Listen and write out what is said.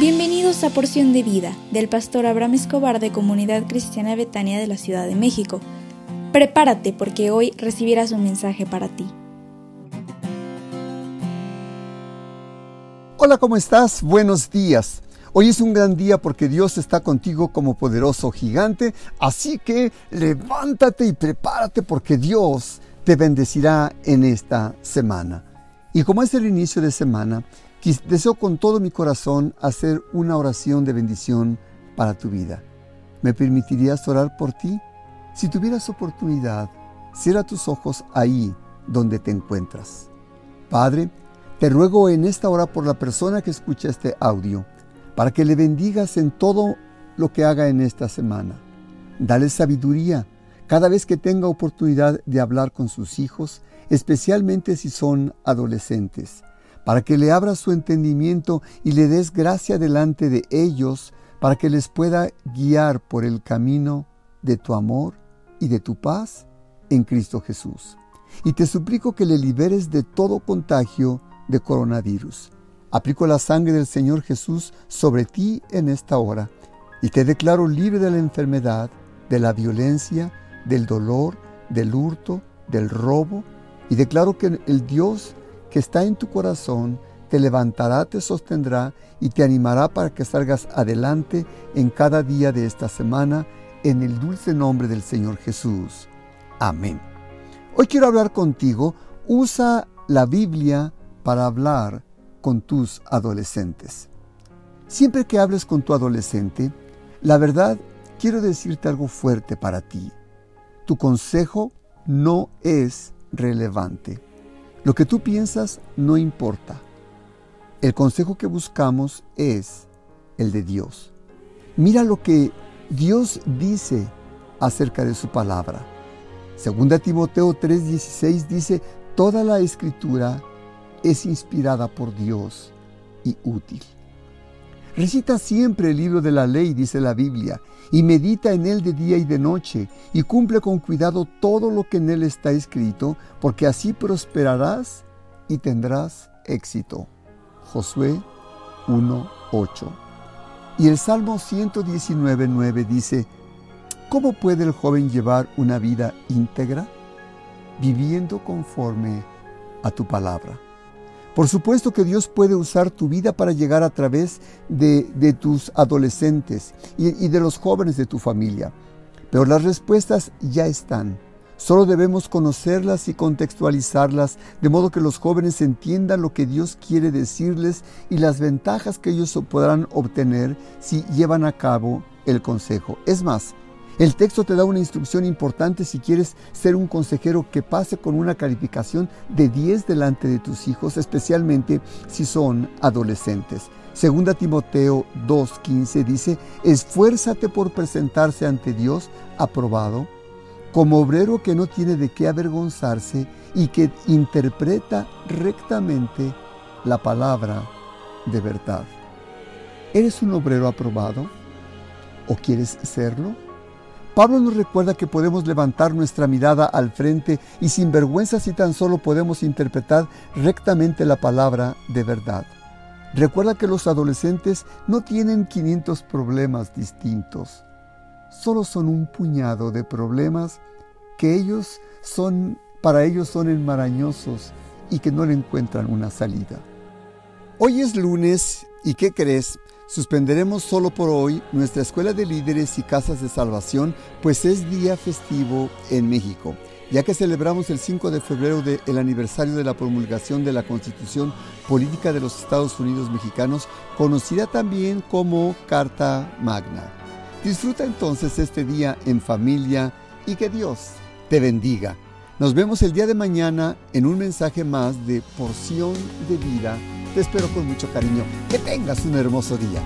Bienvenidos a Porción de Vida del pastor Abraham Escobar de Comunidad Cristiana Betania de la Ciudad de México. Prepárate porque hoy recibirás un mensaje para ti. Hola, ¿cómo estás? Buenos días. Hoy es un gran día porque Dios está contigo como poderoso gigante, así que levántate y prepárate porque Dios te bendecirá en esta semana. Y como es el inicio de semana, Deseo con todo mi corazón hacer una oración de bendición para tu vida. ¿Me permitirías orar por ti? Si tuvieras oportunidad, cierra tus ojos ahí donde te encuentras. Padre, te ruego en esta hora por la persona que escucha este audio, para que le bendigas en todo lo que haga en esta semana. Dale sabiduría cada vez que tenga oportunidad de hablar con sus hijos, especialmente si son adolescentes para que le abras su entendimiento y le des gracia delante de ellos, para que les pueda guiar por el camino de tu amor y de tu paz en Cristo Jesús. Y te suplico que le liberes de todo contagio de coronavirus. Aplico la sangre del Señor Jesús sobre ti en esta hora y te declaro libre de la enfermedad, de la violencia, del dolor, del hurto, del robo, y declaro que el Dios que está en tu corazón te levantará, te sostendrá y te animará para que salgas adelante en cada día de esta semana en el dulce nombre del Señor Jesús. Amén. Hoy quiero hablar contigo. Usa la Biblia para hablar con tus adolescentes. Siempre que hables con tu adolescente, la verdad, quiero decirte algo fuerte para ti. Tu consejo no es relevante. Lo que tú piensas no importa. El consejo que buscamos es el de Dios. Mira lo que Dios dice acerca de su palabra. Segunda Timoteo 3:16 dice, toda la escritura es inspirada por Dios y útil. Recita siempre el libro de la ley, dice la Biblia, y medita en él de día y de noche, y cumple con cuidado todo lo que en él está escrito, porque así prosperarás y tendrás éxito. Josué 1.8. Y el Salmo 119.9 dice, ¿Cómo puede el joven llevar una vida íntegra? Viviendo conforme a tu palabra. Por supuesto que Dios puede usar tu vida para llegar a través de, tus adolescentes y, y de los jóvenes de tu familia. Pero las respuestas ya están. Solo debemos conocerlas y contextualizarlas de modo que los jóvenes entiendan lo que Dios quiere decirles y las ventajas que ellos podrán obtener si llevan a cabo el consejo. Es más, el texto te da una instrucción importante si quieres ser un consejero que pase con una calificación de 10 delante de tus hijos, especialmente si son adolescentes. Segunda Timoteo 2.15 dice, esfuérzate por presentarse ante Dios aprobado, como obrero que no tiene de qué avergonzarse y que interpreta rectamente la palabra de verdad. ¿Eres un obrero aprobado? ¿O quieres serlo? Pablo nos recuerda que podemos levantar nuestra mirada al frente y sin vergüenza si tan solo podemos interpretar rectamente la palabra de verdad. Recuerda que los adolescentes no tienen 500 problemas distintos, solo son un puñado de problemas que ellos son, para ellos son enmarañosos y que no le encuentran una salida. Hoy es lunes y ¿qué crees? Suspenderemos solo por hoy nuestra escuela de líderes y casas de salvación, pues es día festivo en México, ya que celebramos el 5 de febrero del aniversario de la promulgación de la Constitución Política de los Estados Unidos Mexicanos, conocida también como Carta Magna. Disfruta entonces este día en familia y que Dios te bendiga. Nos vemos el día de mañana en un mensaje más de porción de vida te espero con mucho cariño. Que tengas un hermoso día.